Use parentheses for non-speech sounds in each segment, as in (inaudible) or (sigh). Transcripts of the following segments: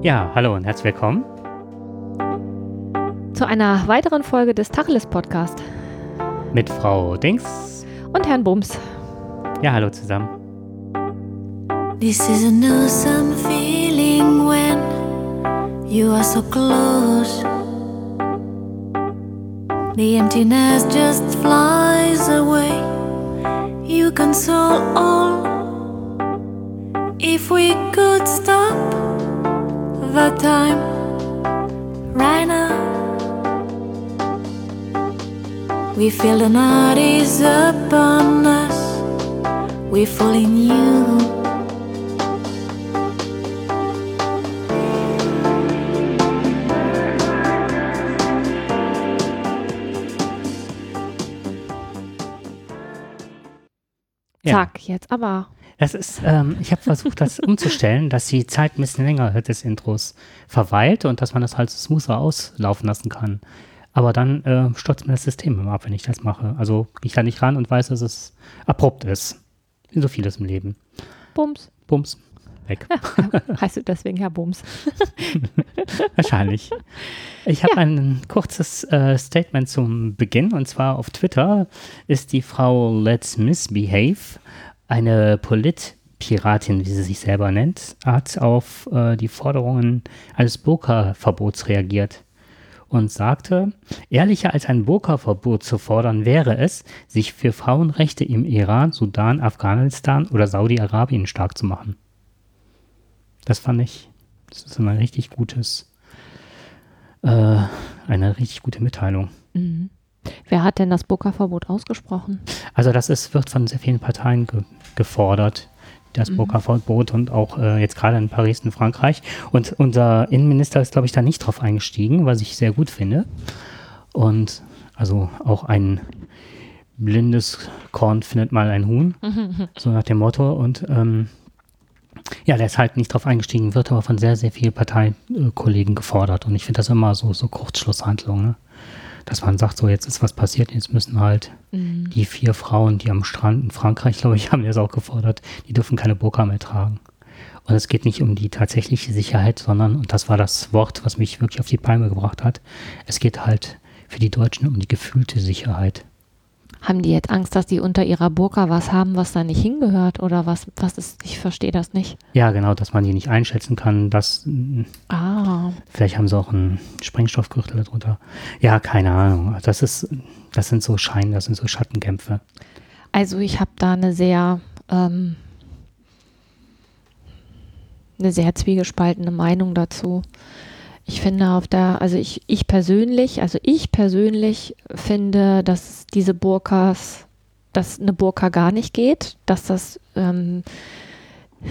Ja, hallo und herzlich willkommen zu einer weiteren Folge des Tacheles Podcast mit Frau Dings und Herrn Bums. Ja, hallo zusammen. This is an awesome feeling when you are so close. The emptiness just flies away. You console all. If we could stop the time right now, we feel the night is upon us. We fall in you. Ja. Zack, jetzt aber. Das ist, ähm, ich habe versucht, das umzustellen, dass die Zeit ein bisschen länger des Intros verweilt und dass man das halt smoother auslaufen lassen kann. Aber dann äh, stürzt mir das System immer ab, wenn ich das mache. Also gehe ich da nicht ran und weiß, dass es abrupt ist. Wie so vieles im Leben. Bums. Bums. Weg. (laughs) heißt du deswegen Herr Bums? (laughs) Wahrscheinlich. Ich habe Ja. ein kurzes äh, Statement zum Beginn und zwar auf Twitter ist die Frau Let's Misbehave, eine Politpiratin, wie sie sich selber nennt, hat auf äh, die Forderungen eines Burka-Verbots reagiert und sagte, ehrlicher als ein Burka-Verbot zu fordern wäre es, sich für Frauenrechte im Iran, Sudan, Afghanistan oder Saudi-Arabien stark zu machen. Das fand ich, das ist ein richtig gutes, äh, eine richtig gute Mitteilung. Mhm. Wer hat denn das Burka-Verbot ausgesprochen? Also das ist, wird von sehr vielen Parteien ge gefordert, das Mhm. Burka-Verbot und auch äh, jetzt gerade in Paris in Frankreich. Und unser Innenminister ist, glaube ich, da nicht drauf eingestiegen, was ich sehr gut finde. Und also auch ein blindes Korn findet mal ein Huhn, (laughs) so nach dem Motto. Und ähm, ja, der ist halt nicht drauf eingestiegen, wird aber von sehr, sehr vielen Parteikollegen gefordert. Und ich finde das immer so, so Kurzschlusshandlung, ne? Dass man sagt, so jetzt ist was passiert, jetzt müssen halt Mhm. die vier Frauen, die am Strand in Frankreich, glaube ich, (laughs) haben das auch gefordert, die dürfen keine Burka mehr tragen. Und es geht nicht um die tatsächliche Sicherheit, sondern, und das war das Wort, was mich wirklich auf die Palme gebracht hat, es geht halt für die Deutschen um die gefühlte Sicherheit. Haben die jetzt Angst, dass die unter ihrer Burka was haben, was da nicht hingehört? Oder was, was ist, ich verstehe das nicht. Ja, genau, dass man die nicht einschätzen kann, dass Ah, vielleicht haben sie auch einen Sprengstoffgürtel darunter. Ja, keine Ahnung. Das ist, das sind so Schein, das sind so Schattenkämpfe. also ich habe da eine sehr, ähm, eine sehr zwiegespaltene Meinung dazu. Ich finde auf der, also ich, ich persönlich, also ich persönlich finde, dass diese Burkas, dass eine Burka gar nicht geht, dass das ähm,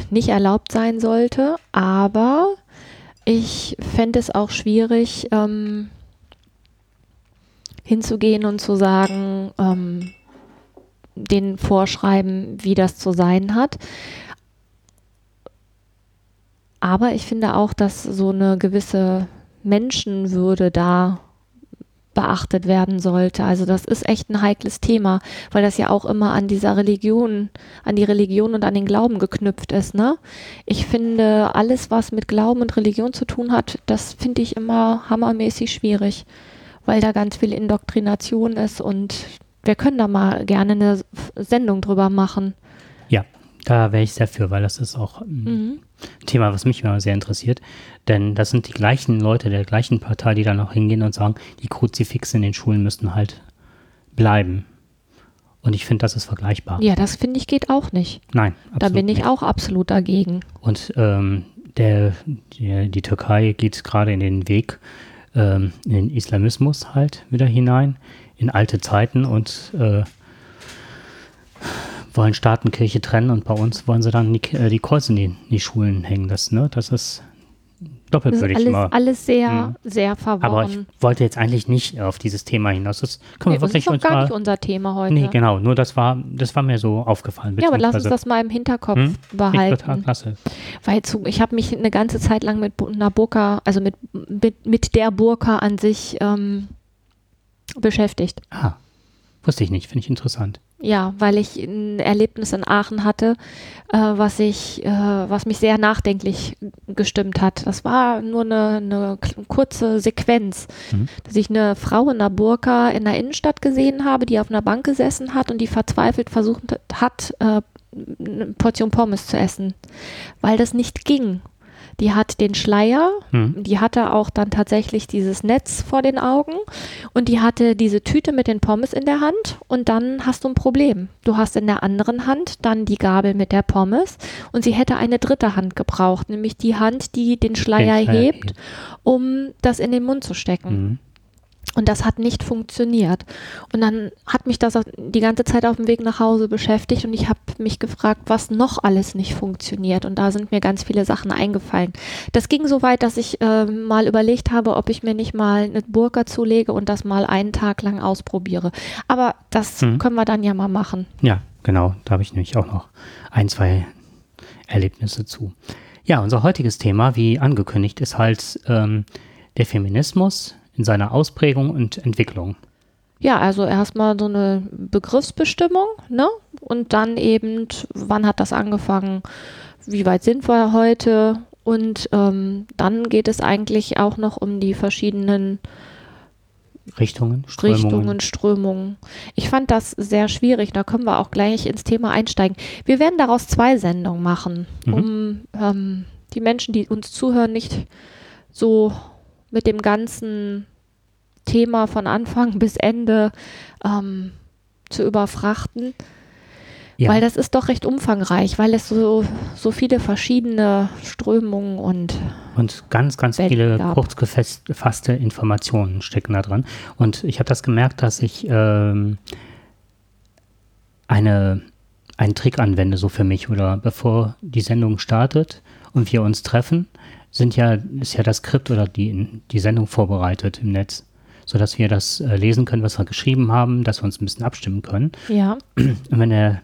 nicht erlaubt sein sollte, aber ich fände es auch schwierig, ähm, hinzugehen und zu sagen, ähm, den vorschreiben, wie das zu sein hat. Aber ich finde auch, dass so eine gewisse Menschenwürde da beachtet werden sollte. Also das ist echt ein heikles Thema, weil das ja auch immer an dieser Religion, an die Religion und an den Glauben geknüpft ist. Ne? Ich finde, alles, was mit Glauben und Religion zu tun hat, das finde ich immer hammermäßig schwierig, weil da ganz viel Indoktrination ist und wir können da mal gerne eine Sendung drüber machen. Da wäre ich sehr für, weil das ist auch ein Mhm. Thema, was mich immer sehr interessiert. Denn das sind die gleichen Leute der gleichen Partei, die dann auch hingehen und sagen, die Kruzifixe in den Schulen müssten halt bleiben. Und ich finde, das ist vergleichbar. Ja, das finde ich geht auch nicht. Nein, Da absolut bin ich nicht. auch absolut dagegen. Und ähm, der, die, die Türkei geht gerade in den Weg, ähm, in den Islamismus halt wieder hinein, in alte Zeiten und äh, wollen Staat und Kirche trennen und bei uns wollen sie dann die, äh, die Kreuze in die, in die Schulen hängen lassen. Ne? Das ist Das ist alles, alles sehr, Mhm. sehr Aber ich verworren. wollte jetzt eigentlich nicht auf dieses Thema hinaus. Das können Nee, wir das ist wirklich doch gar nicht unser Thema heute. Nee, genau. Nur das war, das war mir so aufgefallen. ja, aber lass uns das mal im Hinterkopf Hm? Ich total behalten. klasse. Weil zu, ich habe mich eine ganze Zeit lang mit einer Burka, also mit, mit, mit der Burka an sich ähm, beschäftigt. Ah, wusste ich nicht. Finde ich interessant. Ja, weil ich ein Erlebnis in Aachen hatte, äh, was ich, äh, was mich sehr nachdenklich gestimmt hat. Das war nur eine, eine kurze Sequenz, mhm. dass ich eine Frau in einer Burka in der Innenstadt gesehen habe, die auf einer Bank gesessen hat und die verzweifelt versucht hat, äh, eine Portion Pommes zu essen, weil das nicht ging die hat den Schleier, mhm. die hatte auch dann tatsächlich dieses Netz vor den Augen und die hatte diese Tüte mit den Pommes in der Hand und dann hast du ein Problem. Du hast in der anderen Hand dann die Gabel mit der Pommes und sie hätte eine dritte Hand gebraucht, nämlich die Hand, die den Schleier, den Schleier hebt, um das in den Mund zu stecken. Mhm. Und das hat nicht funktioniert. Und dann hat mich das die ganze Zeit auf dem Weg nach Hause beschäftigt und ich habe mich gefragt, was noch alles nicht funktioniert. Und da sind mir ganz viele Sachen eingefallen. Das ging so weit, dass ich äh, mal überlegt habe, ob ich mir nicht mal eine Burka zulege und das mal einen Tag lang ausprobiere. Aber das mhm. können wir dann ja mal machen. Ja, genau. Da habe ich nämlich auch noch ein, zwei Erlebnisse zu. Ja, unser heutiges Thema, wie angekündigt, ist halt ähm, der Feminismus in seiner Ausprägung und Entwicklung? Ja, also erstmal so eine Begriffsbestimmung, ne? Und dann eben, wann hat das angefangen? Wie weit sind wir heute? Und ähm, dann geht es eigentlich auch noch um die verschiedenen Richtungen, Strömungen. Richtungen, Strömungen. Ich fand das sehr schwierig. Da können wir auch gleich ins Thema einsteigen. Wir werden daraus zwei Sendungen machen, mhm. um ähm, die Menschen, die uns zuhören, nicht so mit dem ganzen Thema von Anfang bis Ende ähm, zu überfrachten. Ja. Weil das ist doch recht umfangreich, weil es so, so viele verschiedene Strömungen und. Und ganz, ganz Welt viele gab. kurz gefasste Informationen stecken da dran. Und ich habe das gemerkt, dass ich ähm, eine, einen Trick anwende, so für mich, oder bevor die Sendung startet und wir uns treffen, sind ja, ist ja das Skript oder die, die Sendung vorbereitet im Netz, sodass wir das äh, lesen können, was wir geschrieben haben, dass wir uns ein bisschen abstimmen können. Ja. Und wenn der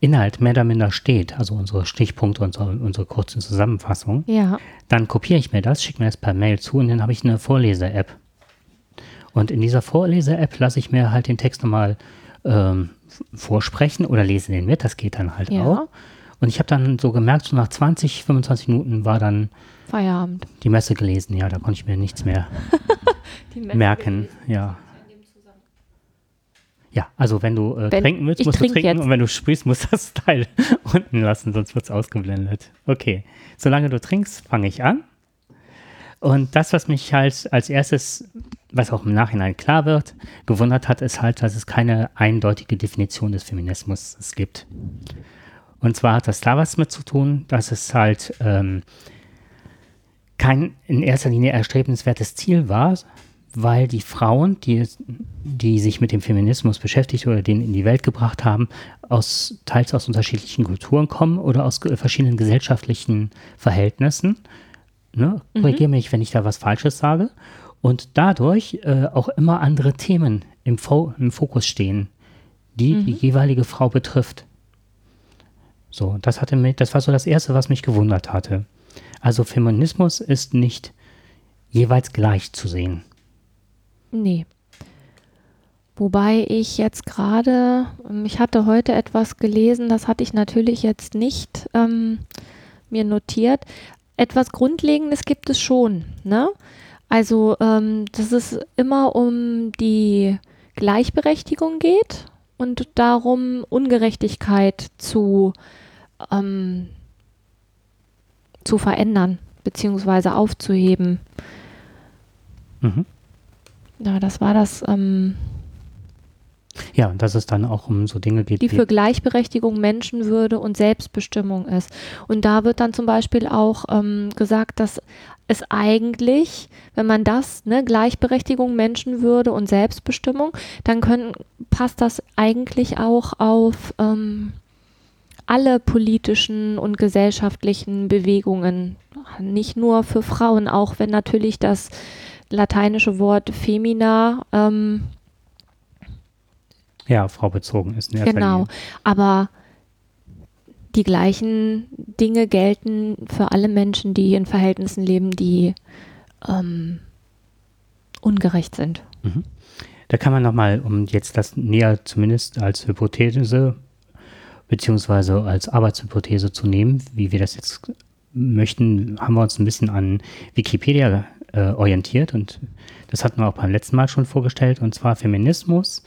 Inhalt mehr oder minder steht, also unsere Stichpunkte, unsere, unsere kurzen Zusammenfassungen, ja. dann kopiere ich mir das, schicke mir das per Mail zu und dann habe ich eine Vorlese-App. Und in dieser Vorlese-App lasse ich mir halt den Text nochmal ähm, vorsprechen oder lese den mit, das geht dann halt ja. auch. Und ich habe dann so gemerkt, so nach 20, 25 Minuten war dann Feierabend. Die Messe gelesen, ja, da konnte ich mir nichts mehr (laughs) merken, ja. Ja, also wenn du äh, wenn trinken willst, musst trink du trinken jetzt. und wenn du sprichst, musst du das Teil (laughs) unten lassen, sonst wird es ausgeblendet. Okay, solange du trinkst, fange ich an. Und das, was mich halt als erstes, was auch im Nachhinein klar wird, gewundert hat, ist halt, dass es keine eindeutige Definition des Feminismus gibt. Und zwar hat das da was mit zu tun, dass es halt ähm, kein in erster Linie erstrebenswertes Ziel war, weil die Frauen, die, die sich mit dem Feminismus beschäftigt oder den in die Welt gebracht haben, aus, teils aus unterschiedlichen Kulturen kommen oder aus verschiedenen gesellschaftlichen Verhältnissen. Ne? Korrigiere mhm. mich, wenn ich da was Falsches sage. Und dadurch äh, auch immer andere Themen im, Fo im Fokus stehen, die mhm. die jeweilige Frau betrifft. So, das hatte mich, das war so das Erste, was mich gewundert hatte. Also Feminismus ist nicht jeweils gleich zu sehen. Nee. Wobei ich jetzt gerade, ähm, ich hatte heute etwas gelesen, das hatte ich natürlich jetzt nicht ähm, mir notiert. Etwas Grundlegendes gibt es schon. Ne? Also, ähm, dass es immer um die Gleichberechtigung geht und darum, Ungerechtigkeit zu ähm, zu verändern beziehungsweise aufzuheben. Mhm. Ja, das war das. Ähm, ja, und dass es dann auch um so Dinge geht, die für Gleichberechtigung, Menschenwürde und Selbstbestimmung ist. Und da wird dann zum Beispiel auch ähm, gesagt, dass es eigentlich, wenn man das, ne, Gleichberechtigung, Menschenwürde und Selbstbestimmung, dann können, passt das eigentlich auch auf ähm, alle politischen und gesellschaftlichen Bewegungen, nicht nur für Frauen, auch wenn natürlich das lateinische Wort femina ähm, ja, Frau bezogen ist. genau, aber die gleichen Dinge gelten für alle Menschen, die in Verhältnissen leben, die ähm, ungerecht sind. Mhm. Da kann man nochmal, um jetzt das näher zumindest als Hypothese beziehungsweise als Arbeitshypothese zu nehmen, wie wir das jetzt möchten, haben wir uns ein bisschen an Wikipedia äh, orientiert und das hatten wir auch beim letzten Mal schon vorgestellt und zwar Feminismus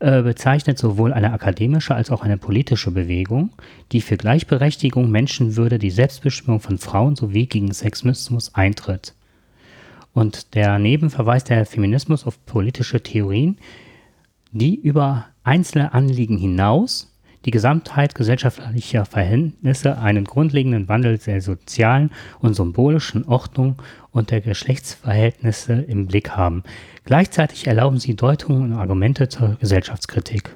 äh, bezeichnet sowohl eine akademische als auch eine politische Bewegung, die für Gleichberechtigung, Menschenwürde, die Selbstbestimmung von Frauen sowie gegen Sexismus eintritt. Und daneben verweist der Feminismus auf politische Theorien, die über einzelne Anliegen hinaus die Gesamtheit gesellschaftlicher Verhältnisse einen grundlegenden Wandel der sozialen und symbolischen Ordnung und der Geschlechtsverhältnisse im Blick haben. Gleichzeitig erlauben sie Deutungen und Argumente zur Gesellschaftskritik.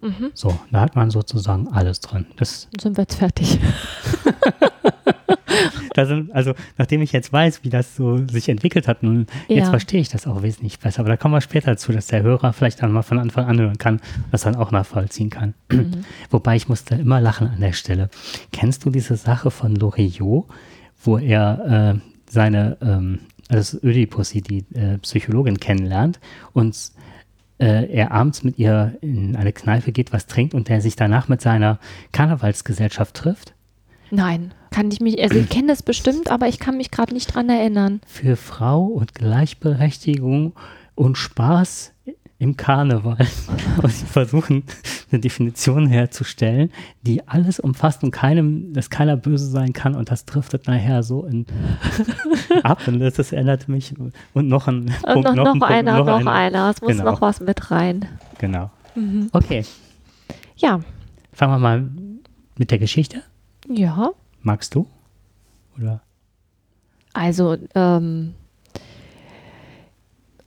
Mhm. So, da hat man sozusagen alles drin. Das sind wir jetzt fertig. (laughs) sind, also, nachdem ich jetzt weiß, wie das so sich entwickelt hat, nun, ja. jetzt verstehe ich das auch wesentlich besser. Aber da kommen wir später dazu, dass der Hörer vielleicht dann mal von Anfang an hören kann, das dann auch nachvollziehen kann. Mhm. (clears throat) Wobei ich musste immer lachen an der Stelle. Kennst du diese Sache von Loriot, wo er äh, seine, ähm, also Ödipussy, die äh, Psychologin kennenlernt und äh, er abends mit ihr in eine Kneipe geht, was trinkt und der sich danach mit seiner Karnevalsgesellschaft trifft? Nein, kann ich mich, also ich kenne das bestimmt, aber ich kann mich gerade nicht dran erinnern. Für Frau und Gleichberechtigung und Spaß im Karneval. (laughs) Und sie versuchen eine Definition herzustellen, die alles umfasst und keinem, dass keiner böse sein kann und das driftet nachher so in, (laughs) ab und das, das erinnert mich und noch ein und Punkt, noch, noch, ein einer, Punkt, noch, noch einer. einer. Es muss genau. noch was mit rein. Genau. Mhm. Okay. Ja. Fangen wir mal mit der Geschichte. Ja. Magst du? Oder? Also, ähm,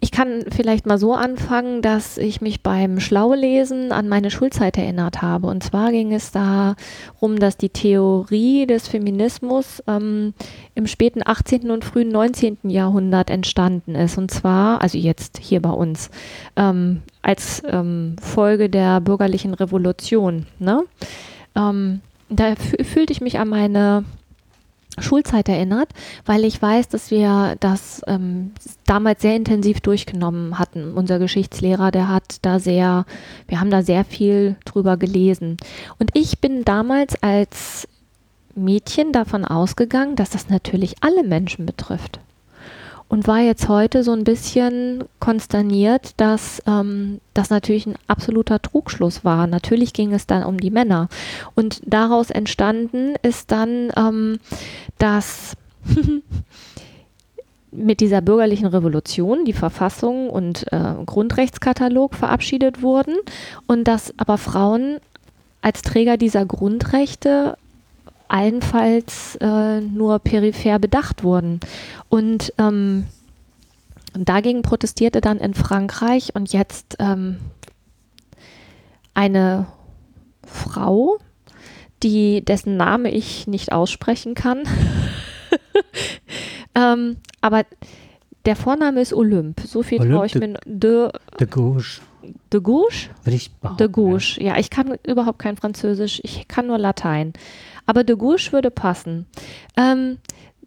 ich kann vielleicht mal so anfangen, dass ich mich beim Schlaulesen an meine Schulzeit erinnert habe. Und zwar ging es darum, dass die Theorie des Feminismus ähm, im späten 18. und frühen 19. Jahrhundert entstanden ist. Und zwar, also jetzt hier bei uns, ähm, als ähm, Folge der bürgerlichen Revolution. Ne? Da fühlte ich mich an meine Schulzeit erinnert, weil ich weiß, dass wir das ähm, damals sehr intensiv durchgenommen hatten. Unser Geschichtslehrer, der hat da sehr, wir haben da sehr viel drüber gelesen. Und ich bin damals als Mädchen davon ausgegangen, dass das natürlich alle Menschen betrifft und war jetzt heute so ein bisschen konsterniert, dass ähm, das natürlich ein absoluter Trugschluss war. Natürlich ging es dann um die Männer. Und daraus entstanden ist dann, ähm, dass (laughs) mit dieser bürgerlichen Revolution die Verfassung und äh, Grundrechtskatalog verabschiedet wurden und dass aber Frauen als Träger dieser Grundrechte allenfalls äh, nur peripher bedacht wurden. Und ähm, dagegen protestierte dann in Frankreich und jetzt ähm, eine Frau, die dessen Name ich nicht aussprechen kann. (laughs) ähm, aber der Vorname ist Olymp. So viel traue ich mir. De, de Gauche. De Gauche? Würde ich behaupten. De Gauche. Ja, ich kann überhaupt kein Französisch. Ich kann nur Latein aber de Gouche würde passen. Ähm,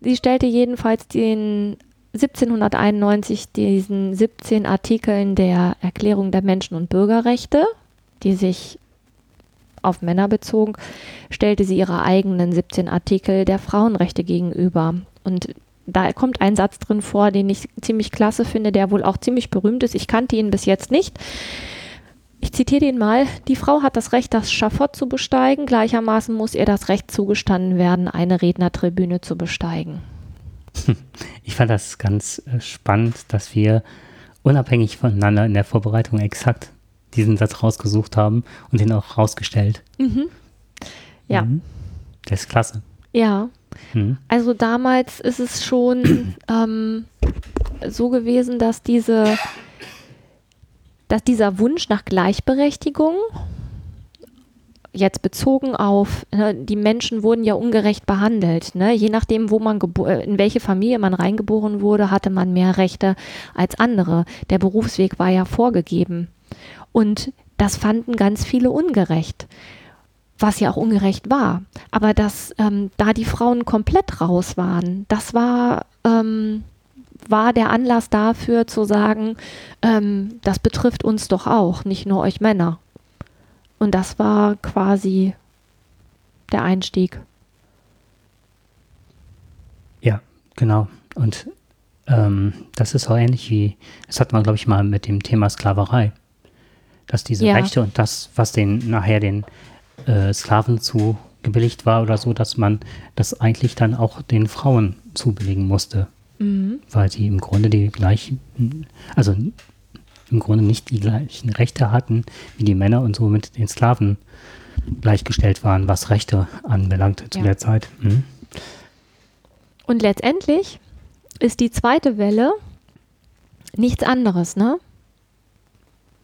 sie stellte jedenfalls den 1791 diesen 17 Artikeln der Erklärung der Menschen- und Bürgerrechte, die sich auf Männer bezogen, stellte sie ihre eigenen 17 Artikel der Frauenrechte gegenüber. Und da kommt ein Satz drin vor, den ich ziemlich klasse finde, der wohl auch ziemlich berühmt ist. Ich kannte ihn bis jetzt nicht. Zitiere den mal. Die Frau hat das Recht, das Schafott zu besteigen. Gleichermaßen muss ihr das Recht zugestanden werden, eine Rednertribüne zu besteigen. Ich fand das ganz äh, spannend, dass wir unabhängig voneinander in der Vorbereitung exakt diesen Satz rausgesucht haben und den auch rausgestellt. Mhm. Ja. Mhm. Das ist klasse. Ja. Mhm. Also damals ist es schon (clears throat) ähm, so gewesen, dass diese dass dieser Wunsch nach Gleichberechtigung jetzt bezogen auf, ne, die Menschen wurden ja ungerecht behandelt. Ne? Je nachdem, wo man äh, in welche Familie man reingeboren wurde, hatte man mehr Rechte als andere. Der Berufsweg war ja vorgegeben. Und das fanden ganz viele ungerecht. Was ja auch ungerecht war. Aber dass ähm, da die Frauen komplett raus waren, das war ähm, war der Anlass dafür zu sagen, ähm, das betrifft uns doch auch, nicht nur euch Männer. Und das war quasi der Einstieg. Ja, genau. Und ähm, das ist auch ähnlich wie, das hat man, glaube ich, mal mit dem Thema Sklaverei. Dass diese Ja. Rechte und das, was den nachher den äh, Sklaven zugebilligt war oder so, dass man das eigentlich dann auch den Frauen zubilligen musste. Mhm. weil sie im Grunde die gleichen, also im Grunde nicht die gleichen Rechte hatten wie die Männer und somit den Sklaven gleichgestellt waren, was Rechte anbelangte zu Ja. der Zeit. Mhm. Und letztendlich ist die zweite Welle nichts anderes, ne?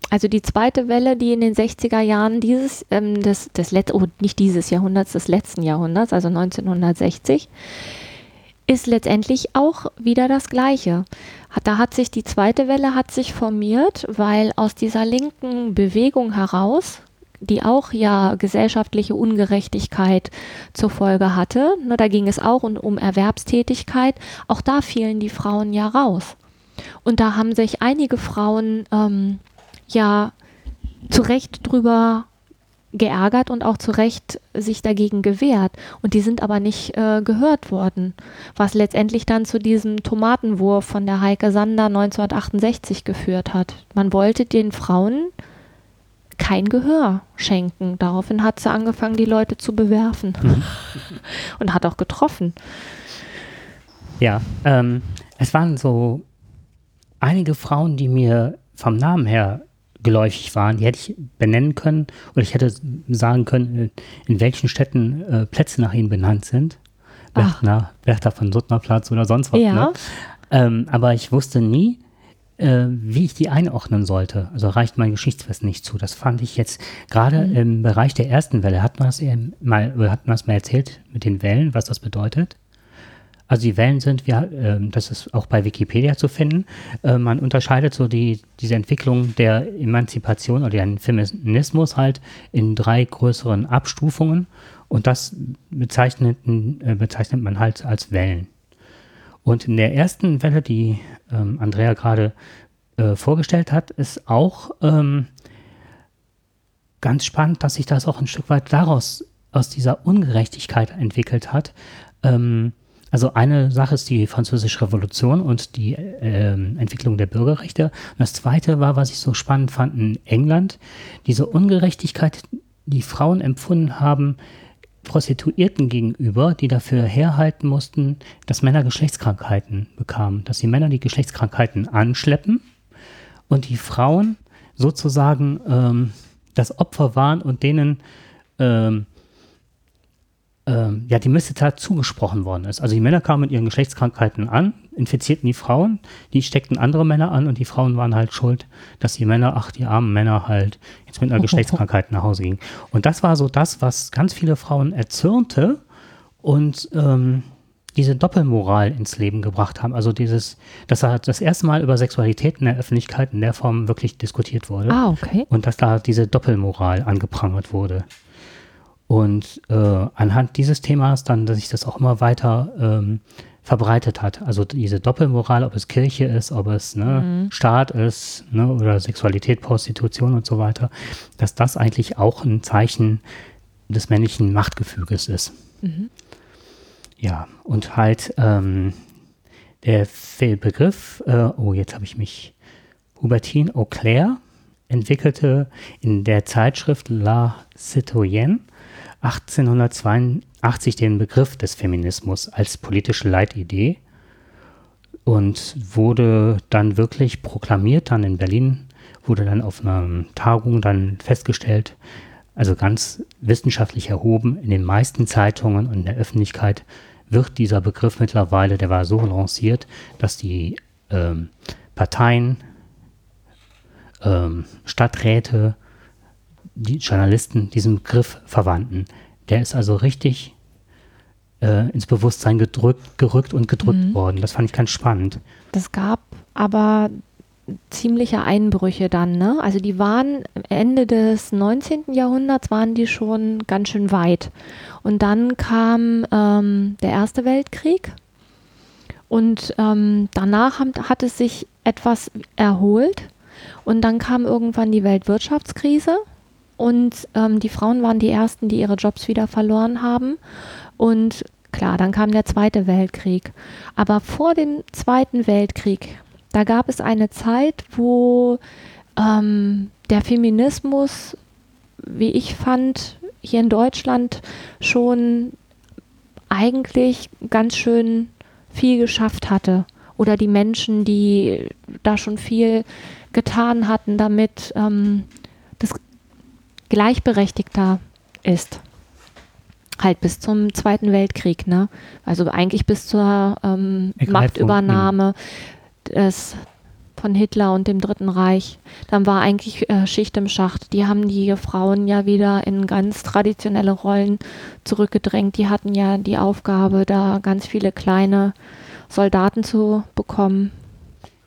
Also die zweite Welle, die in den 60er Jahren dieses, ähm, des, des Let oh, nicht dieses Jahrhunderts, des letzten Jahrhunderts, also 1960, ist letztendlich auch wieder das Gleiche. Da hat sich die zweite Welle hat sich formiert, weil aus dieser linken Bewegung heraus, die auch ja gesellschaftliche Ungerechtigkeit zur Folge hatte, ne, da ging es auch um, um Erwerbstätigkeit, auch da fielen die Frauen ja raus. Und da haben sich einige Frauen ähm, ja zu Recht drüber geärgert und auch zu Recht sich dagegen gewehrt. Und die sind aber nicht äh, gehört worden, was letztendlich dann zu diesem Tomatenwurf von der Heike Sander 1968 geführt hat. Man wollte den Frauen kein Gehör schenken. Daraufhin hat sie angefangen, die Leute zu bewerfen. (laughs) und hat auch getroffen. Ja, ähm, es waren so einige Frauen, die mir vom Namen her geläufig waren, die hätte ich benennen können oder ich hätte sagen können, in welchen Städten äh, Plätze nach ihnen benannt sind. Berchtner, Bertha von Suttner Platz oder sonst was. Ja. Ne? Ähm, aber ich wusste nie, äh, wie ich die einordnen sollte. Also reicht mein Geschichtswissen nicht zu. Das fand ich jetzt gerade im Bereich der ersten Welle, hat man das eben mal, hat man das mal erzählt mit den Wellen, was das bedeutet? Also die Wellen sind, wir, ähm, das ist auch bei Wikipedia zu finden, äh, man unterscheidet so die, diese Entwicklung der Emanzipation oder den Feminismus halt in drei größeren Abstufungen und das bezeichnet, äh, bezeichnet man halt als Wellen. Und in der ersten Welle, die ähm, Andrea gerade äh, vorgestellt hat, ist auch ähm, ganz spannend, dass sich das auch ein Stück weit daraus, aus dieser Ungerechtigkeit entwickelt hat. Ähm, also eine Sache ist die Französische Revolution und die ähm, Entwicklung der Bürgerrechte. Und das zweite war, was ich so spannend fand in England, diese Ungerechtigkeit, die Frauen empfunden haben, Prostituierten gegenüber, die dafür herhalten mussten, dass Männer Geschlechtskrankheiten bekamen, dass die Männer die Geschlechtskrankheiten anschleppen und die Frauen sozusagen ähm, das Opfer waren und denen ähm, ähm, ja, die Missetat zugesprochen worden ist. Also die Männer kamen mit ihren Geschlechtskrankheiten an, infizierten die Frauen, die steckten andere Männer an und die Frauen waren halt schuld, dass die Männer, ach, die armen Männer halt jetzt mit einer (laughs) Geschlechtskrankheit nach Hause gingen. Und das war so das, was ganz viele Frauen erzürnte und ähm, diese Doppelmoral ins Leben gebracht haben. Also dieses, dass da das erste Mal über Sexualität in der Öffentlichkeit in der Form wirklich diskutiert wurde. Ah, okay. Und dass da diese Doppelmoral angeprangert wurde. Und äh, anhand dieses Themas dann, dass sich das auch immer weiter ähm, verbreitet hat. Also diese Doppelmoral, ob es Kirche ist, ob es ne, Staat ist ne, oder Sexualität, Prostitution und so weiter, dass das eigentlich auch ein Zeichen des männlichen Machtgefüges ist. Ja, und halt ähm, der Fe- Begriff, äh, oh, jetzt habe ich mich, Hubertine Auclair entwickelte in der Zeitschrift La Citoyenne 1882 den Begriff des Feminismus als politische Leitidee und wurde dann wirklich proklamiert, dann in Berlin, wurde dann auf einer Tagung dann festgestellt, also ganz wissenschaftlich erhoben, in den meisten Zeitungen und in der Öffentlichkeit wird dieser Begriff mittlerweile, der war so lanciert, dass die ähm, Parteien, ähm, Stadträte, die Journalisten diesen Begriff verwandten. Der ist also richtig äh, ins Bewusstsein gedrückt, gerückt und gedrückt worden. Das fand ich ganz spannend. Das gab aber ziemliche Einbrüche dann, ne? Also die waren Ende des 19. Jahrhunderts waren die schon ganz schön weit. Und dann kam ähm, der Erste Weltkrieg Und ähm, danach haben, hat es sich etwas erholt. Und dann kam irgendwann die Weltwirtschaftskrise. Und ähm, die Frauen waren die Ersten, die ihre Jobs wieder verloren haben. Und klar, dann kam der Zweite Weltkrieg. Aber vor dem Zweiten Weltkrieg, da gab es eine Zeit, wo ähm, der Feminismus, wie ich fand, hier in Deutschland schon eigentlich ganz schön viel geschafft hatte. Oder die Menschen, die da schon viel getan hatten, damit ähm, gleichberechtigter ist. Halt bis zum Zweiten Weltkrieg, ne? Also eigentlich bis zur ähm, Machtübernahme des von Hitler und dem Dritten Reich. Dann war eigentlich äh, Schicht im Schacht. Die haben die Frauen ja wieder in ganz traditionelle Rollen zurückgedrängt. Die hatten ja die Aufgabe, da ganz viele kleine Soldaten zu bekommen.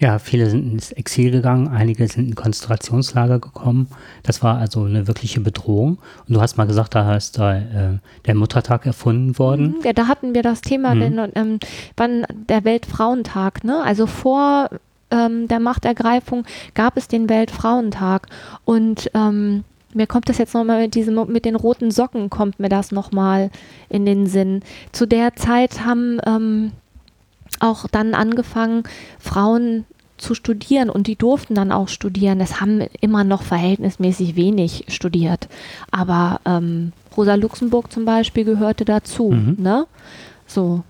Ja, viele sind ins Exil gegangen, einige sind in Konzentrationslager gekommen. Das war also eine wirkliche Bedrohung. Und du hast mal gesagt, da ist da äh, der Muttertag erfunden worden. Mhm, ja, da hatten wir das Thema, mhm. denn, ähm, wann der Weltfrauentag, ne? Also vor ähm, der Machtergreifung gab es den Weltfrauentag. Und ähm, mir kommt das jetzt nochmal mit diesem, mit den roten Socken kommt mir das nochmal in den Sinn. Zu der Zeit haben ähm, auch dann angefangen, Frauen zu studieren und die durften dann auch studieren. Es haben immer noch verhältnismäßig wenig studiert. Aber ähm, Rosa Luxemburg zum Beispiel gehörte dazu. Mhm. Ne? So.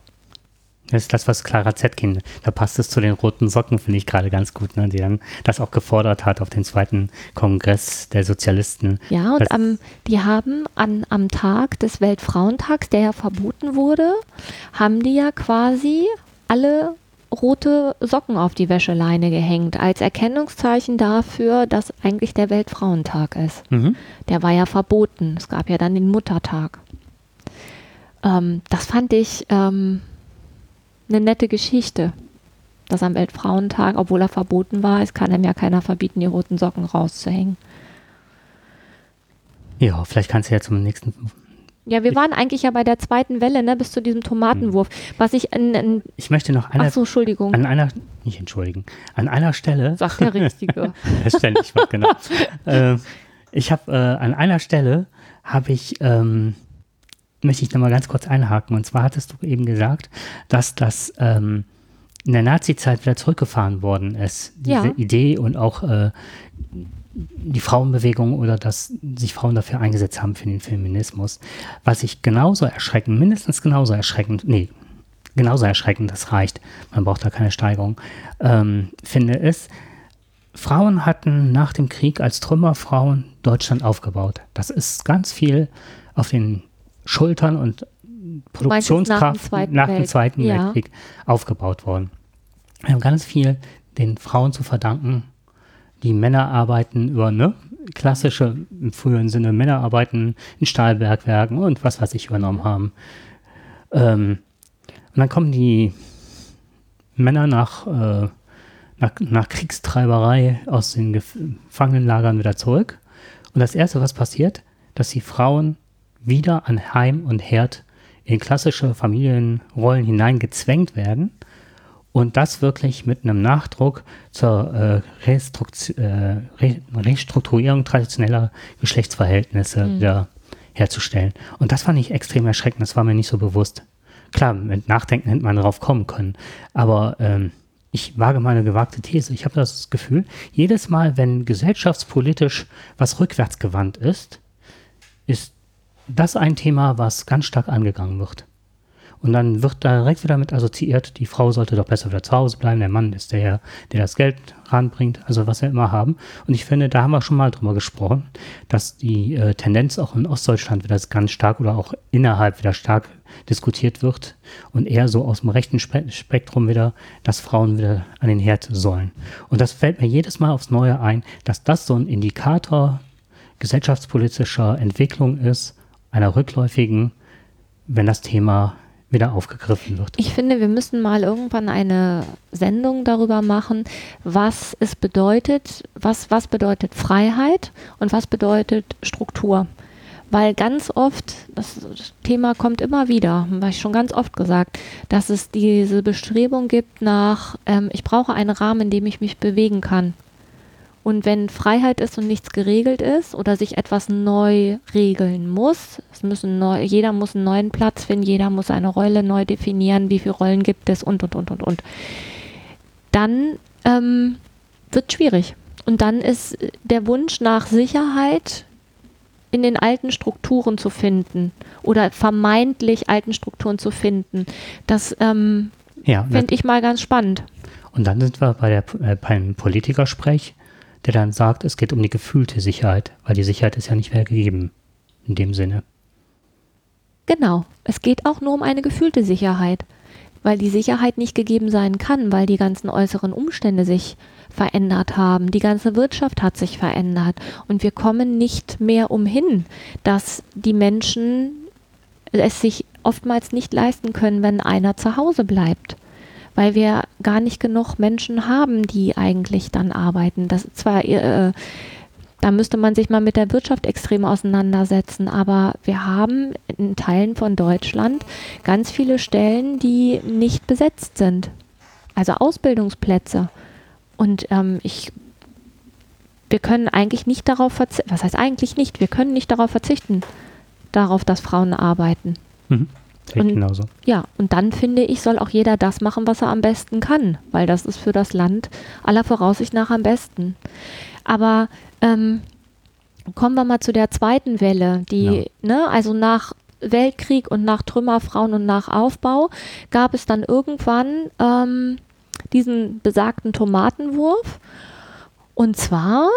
Das ist das, was Clara Zetkin, da passt es zu den roten Socken, finde ich gerade ganz gut, ne, die dann das auch gefordert hat auf den zweiten Kongress der Sozialisten. Ja, und am, die haben an, am Tag des Weltfrauentags, der ja verboten wurde, haben die ja quasi alle rote Socken auf die Wäscheleine gehängt, als Erkennungszeichen dafür, dass eigentlich der Weltfrauentag ist. Mhm. Der war ja verboten. Es gab ja dann den Muttertag. Ähm, das fand ich ähm, eine nette Geschichte. Dass am Weltfrauentag, obwohl er verboten war, es kann einem ja keiner verbieten, die roten Socken rauszuhängen. Ja, vielleicht kannst du ja zum nächsten. Ja, wir waren eigentlich ja bei der zweiten Welle, ne, bis zu diesem Tomatenwurf. Was ich in, in Ich möchte noch eine. Ach so, Entschuldigung. An einer, nicht entschuldigen, an einer Stelle. Sagt der Richtige. (laughs) mal, genau. äh, ich habe äh, an einer Stelle habe ich ähm, möchte ich da mal ganz kurz einhaken. Und zwar hattest du eben gesagt, dass das ähm, in der Nazi-Zeit wieder zurückgefahren worden ist, diese ja. Idee und auch äh, die Frauenbewegung oder dass sich Frauen dafür eingesetzt haben für den Feminismus. Was ich genauso erschreckend, mindestens genauso erschreckend, nee, genauso erschreckend, das reicht, man braucht da keine Steigerung, ähm, finde, ist, Frauen hatten nach dem Krieg als Trümmerfrauen Deutschland aufgebaut. Das ist ganz viel auf den Schultern und Produktionskraft nach dem Zweiten, nach dem Zweiten ja. Weltkrieg aufgebaut worden. Wir haben ganz viel den Frauen zu verdanken. Die Männer arbeiten über ne, klassische, im früheren Sinne, Männer arbeiten in Stahlbergwerken und was weiß ich übernommen haben. Ähm, und dann kommen die Männer nach, äh, nach, nach Kriegstreiberei aus den Gefangenenlagern wieder zurück. Und das Erste, was passiert, dass die Frauen wieder an Heim und Herd in klassische Familienrollen hineingezwängt werden und das wirklich mit einem Nachdruck zur äh, äh, Re Restrukturierung traditioneller Geschlechtsverhältnisse mhm. wieder herzustellen. Und das fand ich extrem erschreckend, das war mir nicht so bewusst. Klar, mit Nachdenken hätte man darauf kommen können, aber ähm, ich wage mal eine gewagte These. Ich habe das Gefühl, jedes Mal, wenn gesellschaftspolitisch was rückwärtsgewandt ist, ist das ein Thema, was ganz stark angegangen wird. Und dann wird direkt wieder mit assoziiert, die Frau sollte doch besser wieder zu Hause bleiben, der Mann ist der, der das Geld ranbringt, also was wir immer haben. Und ich finde, da haben wir schon mal drüber gesprochen, dass die äh, Tendenz auch in Ostdeutschland wieder ganz stark oder auch innerhalb wieder stark diskutiert wird und eher so aus dem rechten Spe Spektrum wieder, dass Frauen wieder an den Herd sollen. Und das fällt mir jedes Mal aufs Neue ein, dass das so ein Indikator gesellschaftspolitischer Entwicklung ist, einer rückläufigen, wenn das Thema wieder aufgegriffen wird. Ich finde, wir müssen mal irgendwann eine Sendung darüber machen, was es bedeutet, was, was bedeutet Freiheit und was bedeutet Struktur. weil ganz oft, das Thema kommt immer wieder, habe ich schon ganz oft gesagt, dass es diese Bestrebung gibt nach, ähm, ich brauche einen Rahmen, in dem ich mich bewegen kann. Und wenn Freiheit ist und nichts geregelt ist oder sich etwas neu regeln muss, es müssen neu, jeder muss einen neuen Platz finden, jeder muss eine Rolle neu definieren, wie viele Rollen gibt es und, und, und, und, und. Dann ähm, wird schwierig. Und dann ist der Wunsch nach Sicherheit in den alten Strukturen zu finden oder vermeintlich alten Strukturen zu finden. Das ähm, ja, fände ich mal ganz spannend. Und dann sind wir bei der, äh, beim Politikersprech der dann sagt, es geht um die gefühlte Sicherheit, weil die Sicherheit ist ja nicht mehr gegeben in dem Sinne. Genau, es geht auch nur um eine gefühlte Sicherheit, weil die Sicherheit nicht gegeben sein kann, weil die ganzen äußeren Umstände sich verändert haben, die ganze Wirtschaft hat sich verändert und wir kommen nicht mehr umhin, dass die Menschen es sich oftmals nicht leisten können, wenn einer zu Hause bleibt weil wir gar nicht genug Menschen haben, die eigentlich dann arbeiten. Das zwar äh, da müsste man sich mal mit der Wirtschaft extrem auseinandersetzen. Aber wir haben in Teilen von Deutschland ganz viele Stellen, die nicht besetzt sind. Also Ausbildungsplätze. Und ähm, ich, wir können eigentlich nicht darauf verzichten, was heißt eigentlich nicht, wir können nicht darauf verzichten, darauf, dass Frauen arbeiten. Mhm. Und, genauso. Ja, und dann finde ich, soll auch jeder das machen, was er am besten kann, weil das ist für das Land aller Voraussicht nach am besten. Aber ähm, kommen wir mal zu der zweiten Welle, die, ja. ne, also nach Weltkrieg und nach Trümmerfrauen und nach Aufbau gab es dann irgendwann ähm, diesen besagten Tomatenwurf. Und zwar,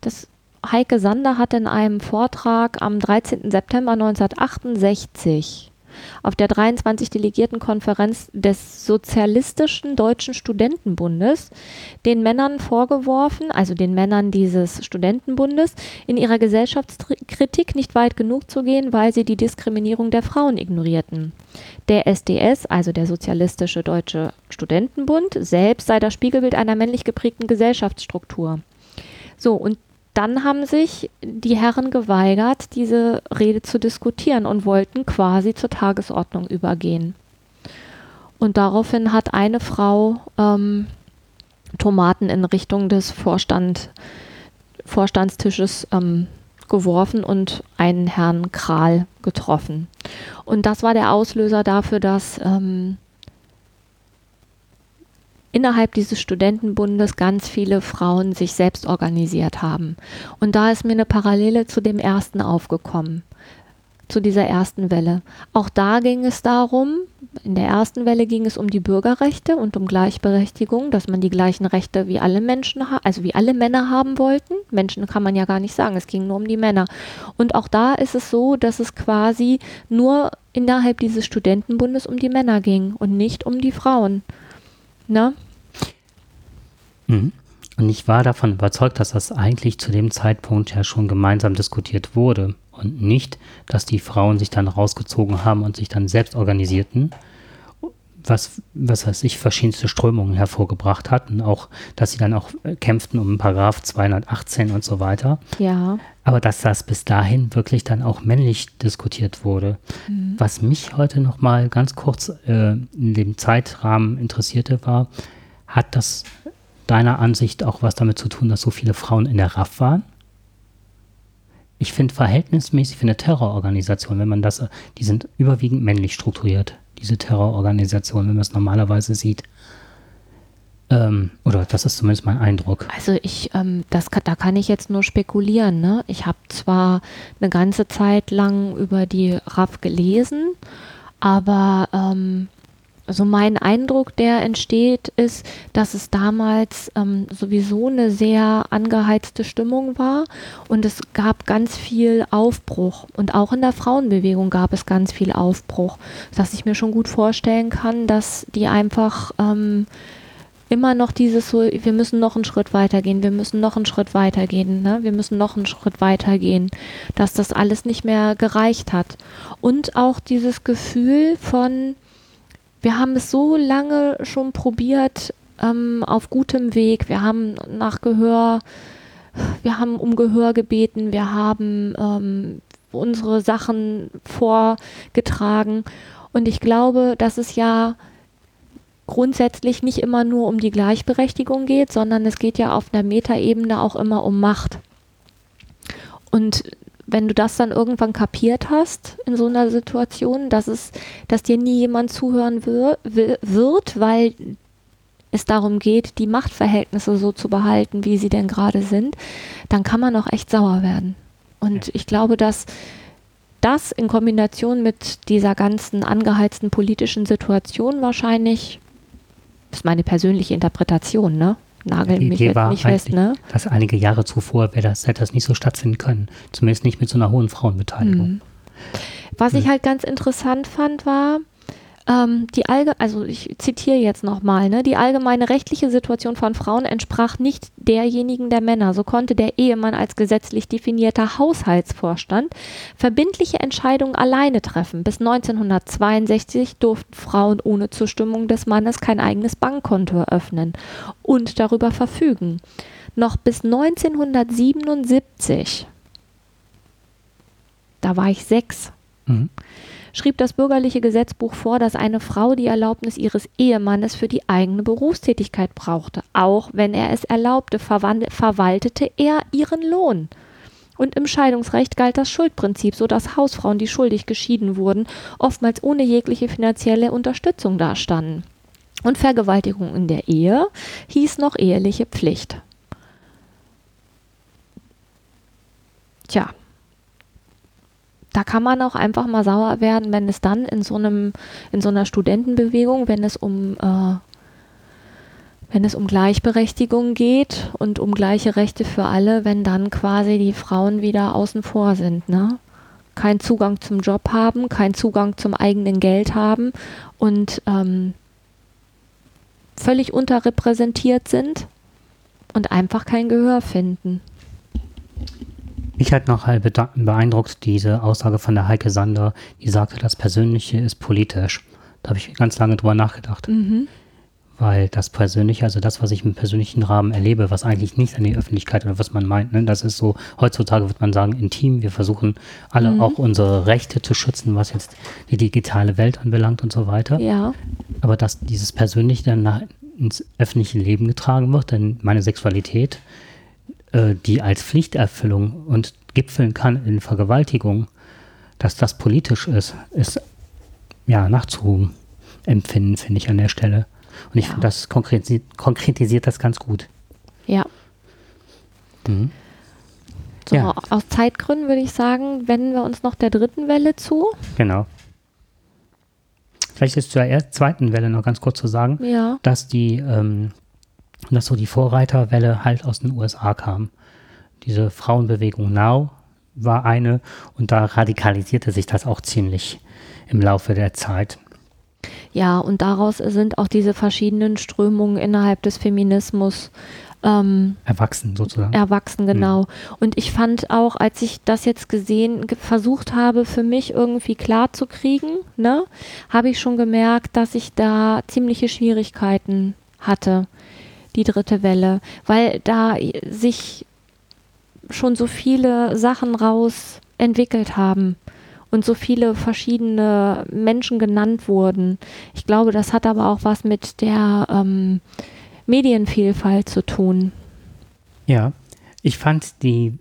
das Heike Sander hat in einem Vortrag am 13. September 1968 auf der 23 Delegiertenkonferenz des Sozialistischen Deutschen Studentenbundes den Männern vorgeworfen, also den Männern dieses Studentenbundes, in ihrer Gesellschaftskritik nicht weit genug zu gehen, weil sie die Diskriminierung der Frauen ignorierten. Der SDS, also der Sozialistische Deutsche Studentenbund, selbst sei das Spiegelbild einer männlich geprägten Gesellschaftsstruktur. So, und dann haben sich die Herren geweigert, diese Rede zu diskutieren und wollten quasi zur Tagesordnung übergehen. Und daraufhin hat eine Frau ähm, Tomaten in Richtung des Vorstand, Vorstandstisches ähm, geworfen und einen Herrn Kral getroffen. Und das war der Auslöser dafür, dass ähm, innerhalb dieses Studentenbundes ganz viele Frauen sich selbst organisiert haben. Und da ist mir eine Parallele zu dem ersten aufgekommen, zu dieser ersten Welle. Auch da ging es darum, in der ersten Welle ging es um die Bürgerrechte und um Gleichberechtigung, dass man die gleichen Rechte wie alle Menschen, also wie alle Männer haben wollten. Menschen kann man ja gar nicht sagen, es ging nur um die Männer. Und auch da ist es so, dass es quasi nur innerhalb dieses Studentenbundes um die Männer ging und nicht um die Frauen. Ne? Mhm. Und ich war davon überzeugt, dass das eigentlich zu dem Zeitpunkt ja schon gemeinsam diskutiert wurde und nicht, dass die Frauen sich dann rausgezogen haben und sich dann selbst organisierten, was, was weiß ich, verschiedenste Strömungen hervorgebracht hatten, auch, dass sie dann auch kämpften um Paragraph 218 und so weiter. Ja. Aber dass das bis dahin wirklich dann auch männlich diskutiert wurde. Mhm. Was mich heute nochmal ganz kurz äh, in dem Zeitrahmen interessierte, war, hat das deiner Ansicht auch was damit zu tun, dass so viele Frauen in der RAF waren? Ich finde verhältnismäßig für eine Terrororganisation, wenn man das, die sind überwiegend männlich strukturiert, diese Terrororganisation, wenn man es normalerweise sieht. Ähm, oder das ist zumindest mein Eindruck. Also ich, ähm, das, da kann ich jetzt nur spekulieren. Ne? Ich habe zwar eine ganze Zeit lang über die RAF gelesen, aber ähm, also mein Eindruck, der entsteht, ist, dass es damals ähm, sowieso eine sehr angeheizte Stimmung war und es gab ganz viel Aufbruch und auch in der Frauenbewegung gab es ganz viel Aufbruch, dass ich mir schon gut vorstellen kann, dass die einfach ähm, immer noch dieses so, wir müssen noch einen Schritt weitergehen, wir müssen noch einen Schritt weitergehen, ne? wir müssen noch einen Schritt weitergehen, dass das alles nicht mehr gereicht hat. Und auch dieses Gefühl von, wir haben es so lange schon probiert ähm, auf gutem Weg. Wir haben nach Gehör wir haben um Gehör gebeten, wir haben ähm, unsere Sachen vorgetragen. Und ich glaube, dass es ja grundsätzlich nicht immer nur um die Gleichberechtigung geht, sondern es geht ja auf einer Metaebene auch immer um Macht. Und wenn du das dann irgendwann kapiert hast in so einer Situation, dass es, dass dir nie jemand zuhören wir, wird, weil es darum geht, die Machtverhältnisse so zu behalten, wie sie denn gerade sind, dann kann man auch echt sauer werden. Und ich glaube, dass das in Kombination mit dieser ganzen angeheizten politischen Situation wahrscheinlich, das ist meine persönliche Interpretation, ne? Nagel Die mich Idee war nicht fest, ne? dass einige Jahre zuvor wäre das, hätte das nicht so stattfinden können. Zumindest nicht mit so einer hohen Frauenbeteiligung. Mhm. Was ich Hm. halt ganz interessant fand, war, ähm, die Allge also ich zitiere jetzt nochmal, ne? die allgemeine rechtliche Situation von Frauen entsprach nicht derjenigen der Männer. So konnte der Ehemann als gesetzlich definierter Haushaltsvorstand verbindliche Entscheidungen alleine treffen. Bis 1962 durften Frauen ohne Zustimmung des Mannes kein eigenes Bankkonto eröffnen und darüber verfügen. Noch bis 1977, da war ich sechs, Mhm. Schrieb das bürgerliche Gesetzbuch vor, dass eine Frau die Erlaubnis ihres Ehemannes für die eigene Berufstätigkeit brauchte. Auch wenn er es erlaubte, verwaltete er ihren Lohn. Und im Scheidungsrecht galt das Schuldprinzip, so dass Hausfrauen, die schuldig geschieden wurden, oftmals ohne jegliche finanzielle Unterstützung dastanden. Und Vergewaltigung in der Ehe hieß noch eheliche Pflicht. Tja, da kann man auch einfach mal sauer werden, wenn es dann in so einem, in so einer Studentenbewegung, wenn es um, äh, wenn es um Gleichberechtigung geht und um gleiche Rechte für alle, wenn dann quasi die Frauen wieder außen vor sind, ne? Kein Zugang zum Job haben, kein Zugang zum eigenen Geld haben und ähm, völlig unterrepräsentiert sind und einfach kein Gehör finden. Mich hat noch halt beeindruckt diese Aussage von der Heike Sander, die sagte, das Persönliche ist politisch. Da habe ich ganz lange drüber nachgedacht. Mhm. Weil das Persönliche, also das, was ich im persönlichen Rahmen erlebe, was eigentlich nicht an die Öffentlichkeit oder was man meint, ne, das ist so, heutzutage würde man sagen, intim. Wir versuchen alle Mhm. auch unsere Rechte zu schützen, was jetzt die digitale Welt anbelangt und so weiter. Ja. Aber dass dieses Persönliche dann nach, ins öffentliche Leben getragen wird, denn meine Sexualität, äh, die als Pflichterfüllung und gipfeln kann in Vergewaltigung, dass das politisch ist, ist ja nachzuempfinden, finde ich an der Stelle. Und ich Ja. finde, das konkretisiert, konkretisiert das ganz gut. Ja. Mhm. So, Ja. aus Zeitgründen würde ich sagen, wenden wir uns noch der dritten Welle zu. Genau. Vielleicht ist zur zweiten Welle noch ganz kurz zu sagen, Ja. dass die, ähm, dass so die Vorreiterwelle halt aus den USA kam. Diese Frauenbewegung Now war eine und da radikalisierte sich das auch ziemlich im Laufe der Zeit. Ja, und daraus sind auch diese verschiedenen Strömungen innerhalb des Feminismus ähm, Erwachsen sozusagen. erwachsen, genau. Und ich fand auch, als ich das jetzt gesehen, ge versucht habe, für mich irgendwie klar zu kriegen, ne, habe ich schon gemerkt, dass ich da ziemliche Schwierigkeiten hatte, die dritte Welle, weil da sich schon so viele Sachen raus entwickelt haben und so viele verschiedene Menschen genannt wurden. Ich glaube, das hat aber auch was mit der ähm, Medienvielfalt zu tun. Ja, ich fand die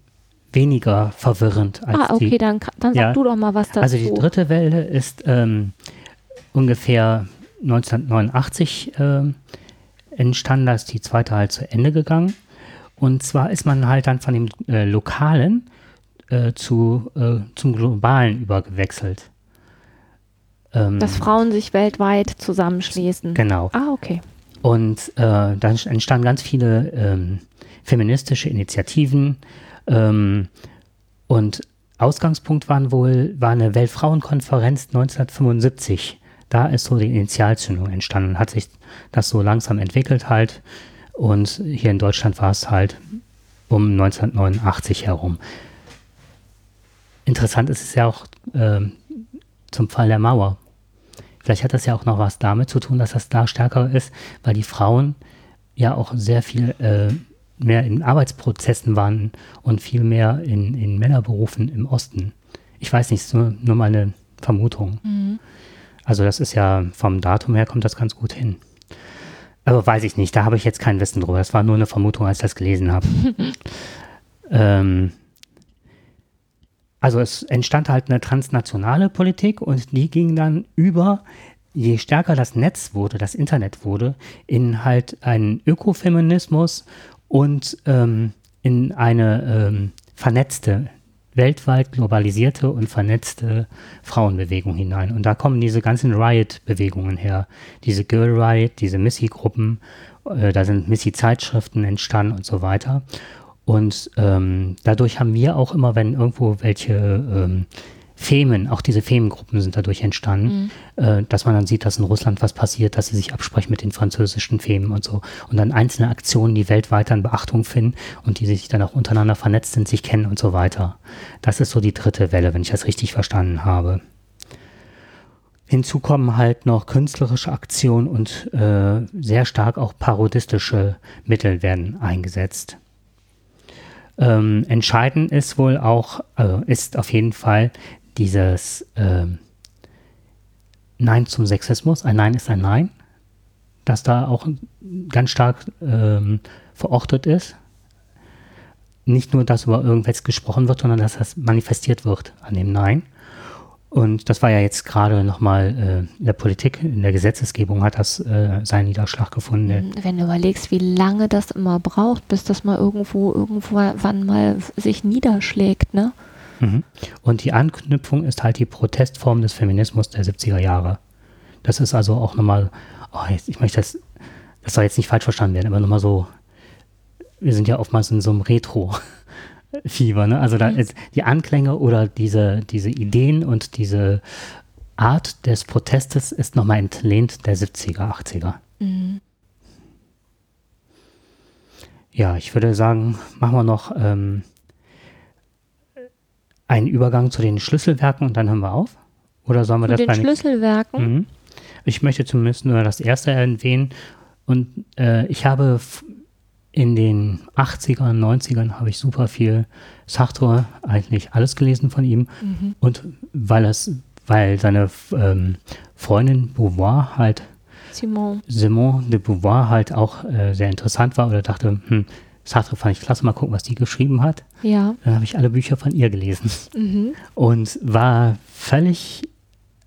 weniger verwirrend als Ah, okay, die. dann, dann sag Ja. du doch mal was dazu. Also die dritte Welle ist ähm, ungefähr 1989 ähm, entstanden, da ist die zweite halt zu Ende gegangen. Und zwar ist man halt dann von dem äh, Lokalen äh, zu, äh, zum Globalen übergewechselt. Ähm, Dass Frauen sich weltweit zusammenschließen. genau. Ah, okay. Und äh, dann entstanden ganz viele ähm, feministische Initiativen. Ähm, und Ausgangspunkt waren wohl, war eine Weltfrauenkonferenz 1975. Da ist so die Initialzündung entstanden, hat sich das so langsam entwickelt halt. Und hier in Deutschland war es halt um 1989 herum. Interessant ist es ja auch ähm, zum Fall der Mauer. Vielleicht hat das ja auch noch was damit zu tun, dass das da stärker ist, weil die Frauen ja auch sehr viel äh, mehr in Arbeitsprozessen waren und viel mehr in, in Männerberufen im Osten. Ich weiß nicht, nur, nur meine Vermutung. Mhm. Also das ist ja vom Datum her kommt das ganz gut hin. Aber weiß ich nicht, da habe ich jetzt kein Wissen drüber. Das war nur eine Vermutung, als ich das gelesen habe. (laughs) ähm, also es entstand halt eine transnationale Politik und die ging dann über, je stärker das Netz wurde, das Internet wurde, in halt einen Ökofeminismus und ähm, in eine ähm, vernetzte weltweit globalisierte und vernetzte Frauenbewegung hinein. Und da kommen diese ganzen Riot-Bewegungen her. Diese Girl Riot, diese Missy-Gruppen, äh, da sind Missy-Zeitschriften entstanden und so weiter. Und ähm, dadurch haben wir auch immer, wenn irgendwo welche ähm, Femen, auch diese Femengruppen sind dadurch entstanden, mhm. äh, dass man dann sieht, dass in Russland was passiert, dass sie sich absprechen mit den französischen Femen und so. Und dann einzelne Aktionen, die weltweit dann Beachtung finden und die sich dann auch untereinander vernetzt sind, sich kennen und so weiter. Das ist so die dritte Welle, wenn ich das richtig verstanden habe. Hinzu kommen halt noch künstlerische Aktionen und äh, sehr stark auch parodistische Mittel werden eingesetzt. Ähm, entscheidend ist wohl auch, äh, ist auf jeden Fall dieses ähm, Nein zum Sexismus, ein Nein ist ein Nein, das da auch ganz stark ähm, verortet ist. Nicht nur, dass über irgendwas gesprochen wird, sondern dass das manifestiert wird an dem Nein. Und das war ja jetzt gerade nochmal äh, in der Politik, in der Gesetzesgebung hat das äh, seinen Niederschlag gefunden. Wenn du überlegst, wie lange das immer braucht, bis das mal irgendwo, irgendwann mal sich niederschlägt, ne? Mhm. Und die Anknüpfung ist halt die Protestform des Feminismus der 70er Jahre. Das ist also auch nochmal, oh, ich möchte das, das soll jetzt nicht falsch verstanden werden, aber nochmal so, wir sind ja oftmals in so einem Retro-Fieber, ne? Also da mhm. ist die Anklänge oder diese, diese Ideen und diese Art des Protestes ist nochmal entlehnt der 70er, 80er. Mhm. Ja, ich würde sagen, machen wir noch ähm, einen Übergang zu den Schlüsselwerken und dann hören wir auf? Oder sollen wir zu das den Schlüsselwerken? Mhm. Ich möchte zumindest nur das erste erwähnen. Und äh, ich habe in den 80ern, 90ern habe ich super viel Sartre, eigentlich alles gelesen von ihm. Mhm. Und weil es, weil seine ähm, Freundin Beauvoir halt Simone. Simone de Beauvoir halt auch äh, sehr interessant war oder dachte, hm, Sartre fand ich klasse, mal gucken, was die geschrieben hat. Ja. Dann habe ich alle Bücher von ihr gelesen mhm. und war völlig,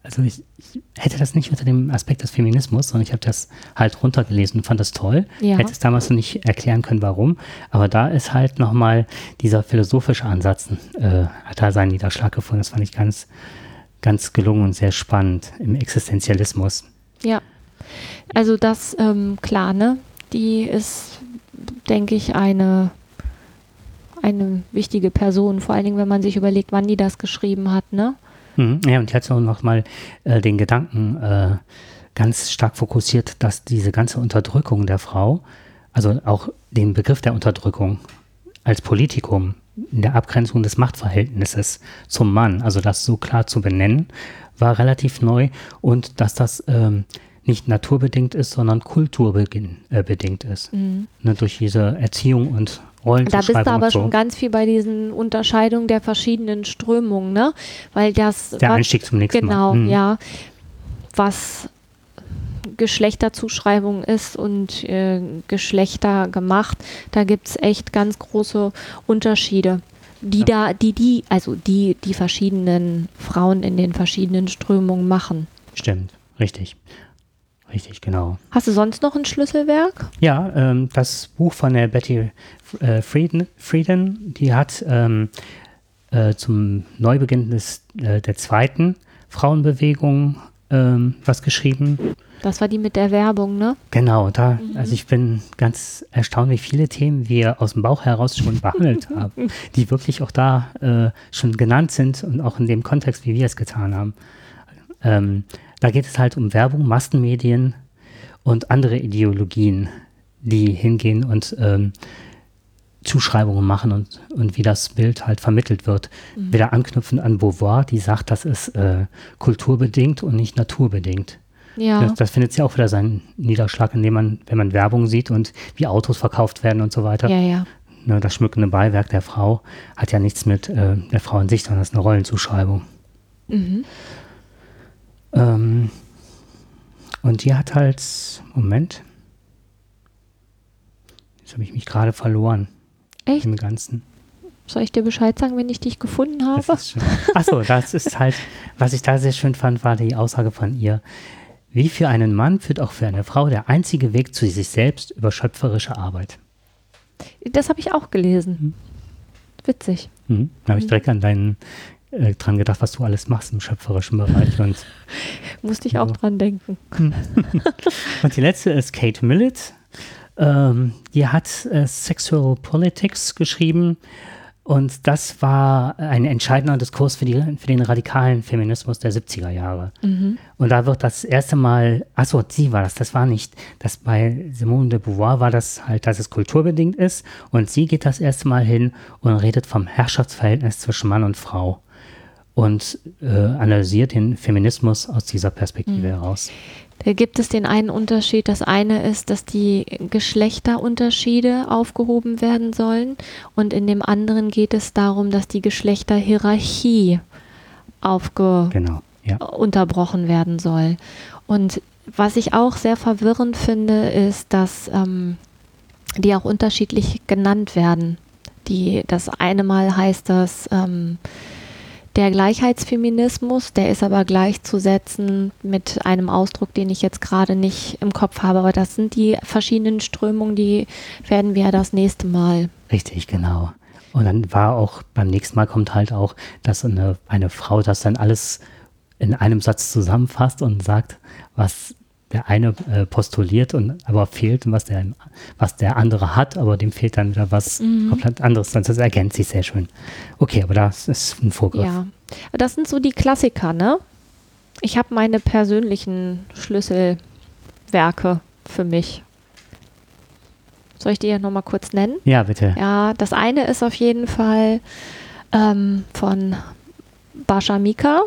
also ich, ich, hätte das nicht unter dem Aspekt des Feminismus, sondern ich habe das halt runtergelesen und fand das toll. Ja. Hätte es damals noch nicht erklären können, warum. Aber da ist halt nochmal dieser philosophische Ansatz, äh, hat da seinen Niederschlag gefunden. Das fand ich ganz, ganz gelungen und sehr spannend im Existenzialismus. Ja. Also das, ähm, klar, ne? Die ist denke ich, eine, eine wichtige Person, vor allen Dingen, wenn man sich überlegt, wann die das geschrieben hat, ne? Mhm. Ja, und auch noch mal äh, den Gedanken äh, ganz stark fokussiert, dass diese ganze Unterdrückung der Frau, also auch den Begriff der Unterdrückung als Politikum in der Abgrenzung des Machtverhältnisses zum Mann, also das so klar zu benennen, war relativ neu und dass das ähm, nicht naturbedingt ist, sondern kulturbedingt äh, ist. Mhm. Ne, durch diese Erziehung und. Da bist du aber so. schon ganz viel bei diesen Unterscheidungen der verschiedenen Strömungen, ne? Weil das. Der was, Einstieg zum nächsten genau, Mal. Genau, mhm. ja. Was Geschlechterzuschreibung ist und äh, Geschlechter gemacht, da gibt es echt ganz große Unterschiede die ja. da, die, die, also die, die verschiedenen Frauen in den verschiedenen Strömungen machen. Stimmt, richtig. Richtig, genau. Hast du sonst noch ein Schlüsselwerk? Ja, ähm, das Buch von der Betty äh, Frieden, Frieden, die hat ähm, äh, zum Neubeginn des, äh, der zweiten Frauenbewegung ähm, was geschrieben. Das war die mit der Werbung, ne? Genau, da, mhm. also ich bin ganz erstaunt, wie viele Themen wir aus dem Bauch heraus schon (laughs) behandelt haben, die wirklich auch da äh, schon genannt sind und auch in dem Kontext, wie wir es getan haben. Ähm, da geht es halt um Werbung, Massenmedien und andere Ideologien, die hingehen und ähm, Zuschreibungen machen und, und wie das Bild halt vermittelt wird. Mhm. Wieder anknüpfend an Beauvoir, die sagt, das ist äh, kulturbedingt und nicht naturbedingt. Ja. Das, das findet sie auch wieder seinen Niederschlag, indem man, wenn man Werbung sieht und wie Autos verkauft werden und so weiter. Ja, ja. Ne, das schmückende Beiwerk der Frau hat ja nichts mit äh, der Frau an sich, sondern das ist eine Rollenzuschreibung. Mhm. Ähm, und die hat halt, Moment, jetzt habe ich mich gerade verloren Echt? im Ganzen. Soll ich dir Bescheid sagen, wenn ich dich gefunden habe? Achso, das ist halt, was ich da sehr schön fand, war die Aussage von ihr. Wie für einen Mann führt auch für eine Frau der einzige Weg zu sich selbst über schöpferische Arbeit. Das habe ich auch gelesen. Witzig. Mhm. Da habe ich direkt an deinen äh, dran gedacht, was du alles machst im schöpferischen Bereich. Und, (laughs) Musste ich auch dran denken. (laughs) und die letzte ist Kate Millett. Ähm, die hat äh, Sexual Politics geschrieben. Und das war ein entscheidender Diskurs für, die, für den radikalen Feminismus der 70er Jahre. Mhm. Und da wird das erste Mal, achso, sie war das, das war nicht, das bei Simone de Beauvoir war das halt, dass es kulturbedingt ist. Und sie geht das erste Mal hin und redet vom Herrschaftsverhältnis zwischen Mann und Frau. Und äh, analysiert den Feminismus aus dieser Perspektive heraus. Da gibt es den einen Unterschied. Das eine ist, dass die Geschlechterunterschiede aufgehoben werden sollen. Und in dem anderen geht es darum, dass die Geschlechterhierarchie aufge Genau, ja. unterbrochen werden soll. Und was ich auch sehr verwirrend finde, ist, dass ähm, die auch unterschiedlich genannt werden. Die, das eine Mal heißt das ähm, der Gleichheitsfeminismus, der ist aber gleichzusetzen mit einem Ausdruck, den ich jetzt gerade nicht im Kopf habe. Aber das sind die verschiedenen Strömungen, die werden wir das nächste Mal. Richtig, genau. Und dann war auch, beim nächsten Mal kommt halt auch, dass eine, eine Frau das dann alles in einem Satz zusammenfasst und sagt, was der eine äh, postuliert und aber fehlt was der, was der andere hat, aber dem fehlt dann wieder was komplett anderes. Das ergänzt sich sehr schön. Okay, aber das ist ein Vorgriff. Ja, das sind so die Klassiker, ne? Ich habe meine persönlichen Schlüsselwerke für mich. Soll ich die ja nochmal kurz nennen? Ja, bitte. Ja, das eine ist auf jeden Fall ähm, von Basha Mika,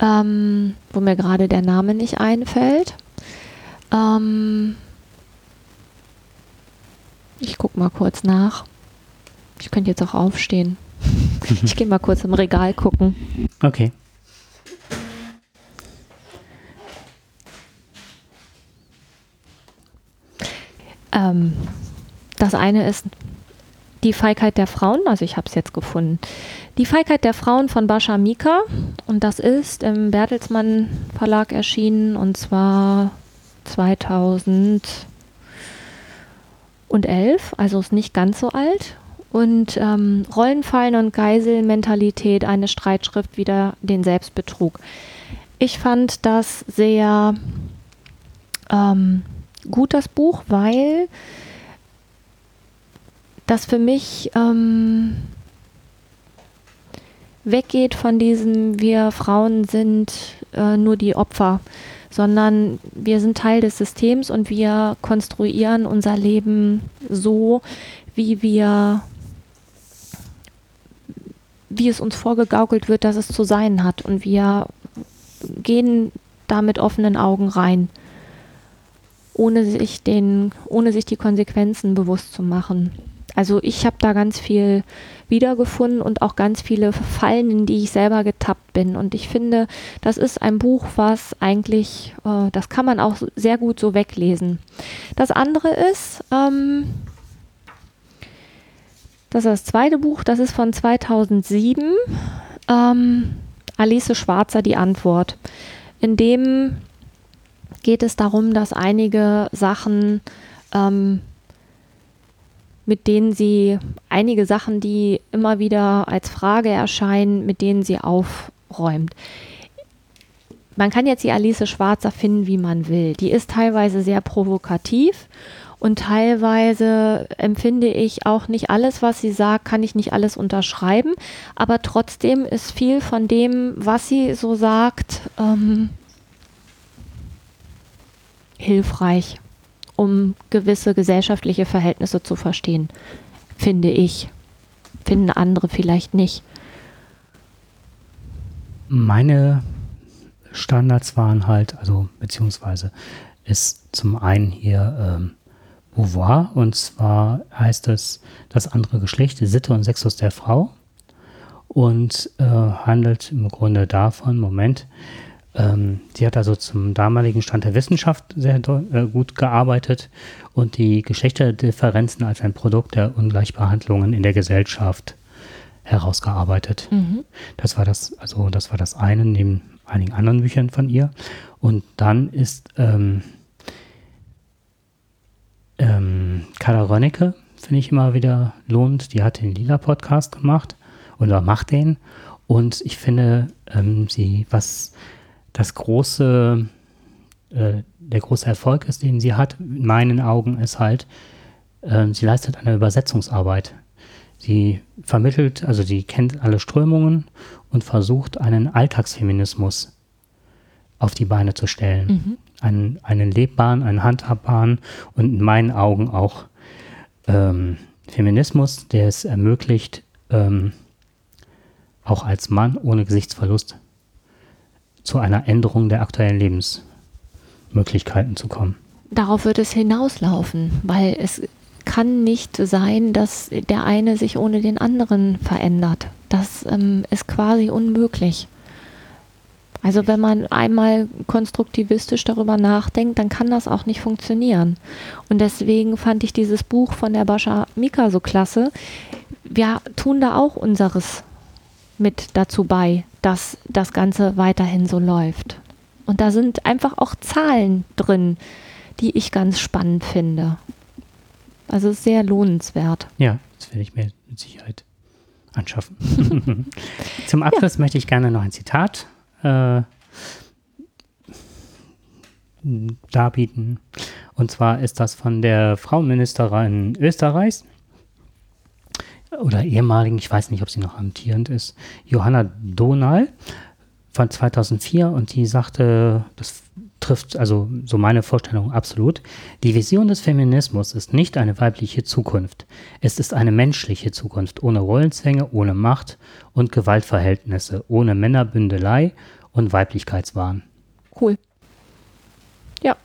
ähm, wo mir gerade der Name nicht einfällt. Ähm, ich gucke mal kurz nach. Ich könnte jetzt auch aufstehen. (laughs) Ich gehe mal kurz im Regal gucken. Okay. Ähm, das eine ist die Feigheit der Frauen, also ich habe es jetzt gefunden. Die Feigheit der Frauen von Bascha Mika und das ist im Bertelsmann Verlag erschienen und zwar 2011, also ist nicht ganz so alt. Und ähm, Rollenfallen und Geiselmentalität, eine Streitschrift wieder den Selbstbetrug. Ich fand das sehr ähm, gut, das Buch, weil das für mich ähm, weggeht von diesem, wir Frauen sind äh, nur die Opfer, sondern wir sind Teil des Systems und wir konstruieren unser Leben so, wie wir wie es uns vorgegaukelt wird, dass es zu sein hat. Und wir gehen da mit offenen Augen rein, ohne sich, den, ohne sich die Konsequenzen bewusst zu machen. Also ich habe da ganz viel wiedergefunden und auch ganz viele Fallen, in die ich selber getappt bin. Und ich finde, das ist ein Buch, was eigentlich, äh, das kann man auch sehr gut so weglesen. Das andere ist, ähm, das ist das zweite Buch, das ist von 2007. Ähm, Alice Schwarzer, die Antwort. In dem geht es darum, dass einige Sachen, ähm, mit denen sie, einige Sachen, die immer wieder als Frage erscheinen, mit denen sie aufräumt. Man kann jetzt die Alice Schwarzer finden, wie man will. Die ist teilweise sehr provokativ und teilweise empfinde ich auch nicht alles, was sie sagt, kann ich nicht alles unterschreiben. Aber trotzdem ist viel von dem, was sie so sagt, ähm, hilfreich, um gewisse gesellschaftliche Verhältnisse zu verstehen, finde ich. Finden andere vielleicht nicht. Meine Standards waren halt, also beziehungsweise ist zum einen hier ähm, Beauvoir und zwar heißt es das andere Geschlecht, Sitte und Sexus der Frau und äh, handelt im Grunde davon, Moment, ähm, sie hat also zum damaligen Stand der Wissenschaft sehr äh, gut gearbeitet und die Geschlechterdifferenzen als ein Produkt der Ungleichbehandlungen in der Gesellschaft herausgearbeitet. Mhm. Das war das, also das war das eine neben einigen anderen Büchern von ihr. Und dann ist ähm, ähm, Carla Rönnecke, finde ich immer wieder lohnt. Die hat den Lila-Podcast gemacht oder macht den. Und ich finde, ähm, sie, was das große, äh, der große Erfolg ist, den sie hat, in meinen Augen, ist halt, äh, sie leistet eine Übersetzungsarbeit. Sie vermittelt, also sie kennt alle Strömungen und versucht, einen Alltagsfeminismus auf die Beine zu stellen. Mhm. Einen, einen lebbaren, einen handhabbaren und in meinen Augen auch ähm, Feminismus, der es ermöglicht, ähm, auch als Mann ohne Gesichtsverlust zu einer Änderung der aktuellen Lebensmöglichkeiten zu kommen. Darauf wird es hinauslaufen, weil es kann nicht sein, dass der eine sich ohne den anderen verändert. Das ähm, ist quasi unmöglich. Also wenn man einmal konstruktivistisch darüber nachdenkt, dann kann das auch nicht funktionieren. Und deswegen fand ich dieses Buch von der Bascha Mika so klasse. Wir tun da auch unseres mit dazu bei, dass das Ganze weiterhin so läuft. Und da sind einfach auch Zahlen drin, die ich ganz spannend finde. Also sehr lohnenswert. Ja, das werde ich mir mit Sicherheit anschaffen. (laughs) Zum Abschluss ja. möchte ich gerne noch ein Zitat äh, darbieten. Und zwar ist das von der Frauenministerin Österreichs, oder ehemaligen, ich weiß nicht, ob sie noch amtierend ist, Johanna Donal von 2004 und die sagte, das trifft also so meine Vorstellung absolut. Die Vision des Feminismus ist nicht eine weibliche Zukunft. Es ist eine menschliche Zukunft ohne Rollenzwänge, ohne Macht und Gewaltverhältnisse, ohne Männerbündelei und Weiblichkeitswahn. Cool. Ja.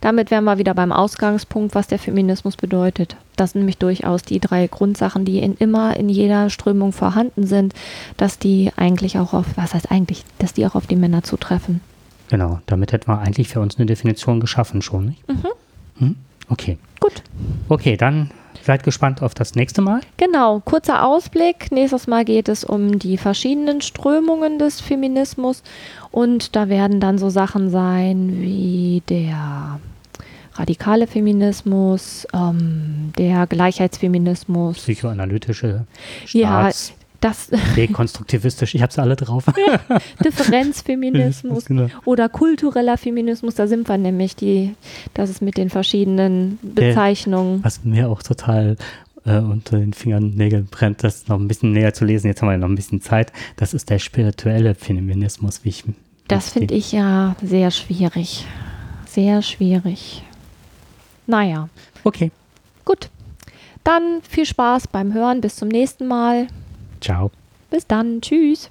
Damit wären wir wieder beim Ausgangspunkt, was der Feminismus bedeutet. Das sind nämlich durchaus die drei Grundsachen, die in immer in jeder Strömung vorhanden sind, dass die eigentlich auch auf, was heißt eigentlich, dass die auch auf die Männer zutreffen. Genau, damit hätten wir eigentlich für uns eine Definition geschaffen schon. Nicht? Mhm. Hm? Okay. Gut. Okay, dann Seid gespannt auf das nächste Mal. Genau, kurzer Ausblick. Nächstes Mal geht es um die verschiedenen Strömungen des Feminismus und da werden dann so Sachen sein wie der radikale Feminismus, ähm, der Gleichheitsfeminismus, psychoanalytische Staats ja, das (laughs) dekonstruktivistisch, ich habe es alle drauf. (laughs) (laughs) Ja, Differenzfeminismus genau. oder kultureller Feminismus, da sind wir nämlich die, das ist mit den verschiedenen Bezeichnungen. Der, was mir auch total äh, unter den Fingernägeln brennt, das noch ein bisschen näher zu lesen. Jetzt haben wir noch ein bisschen Zeit. Das ist der spirituelle Feminismus, wie ich. Das finde ich ja sehr schwierig. Sehr schwierig. Naja. Okay. Gut. Dann viel Spaß beim Hören. Bis zum nächsten Mal. Ciao. Bis dann. Tschüss.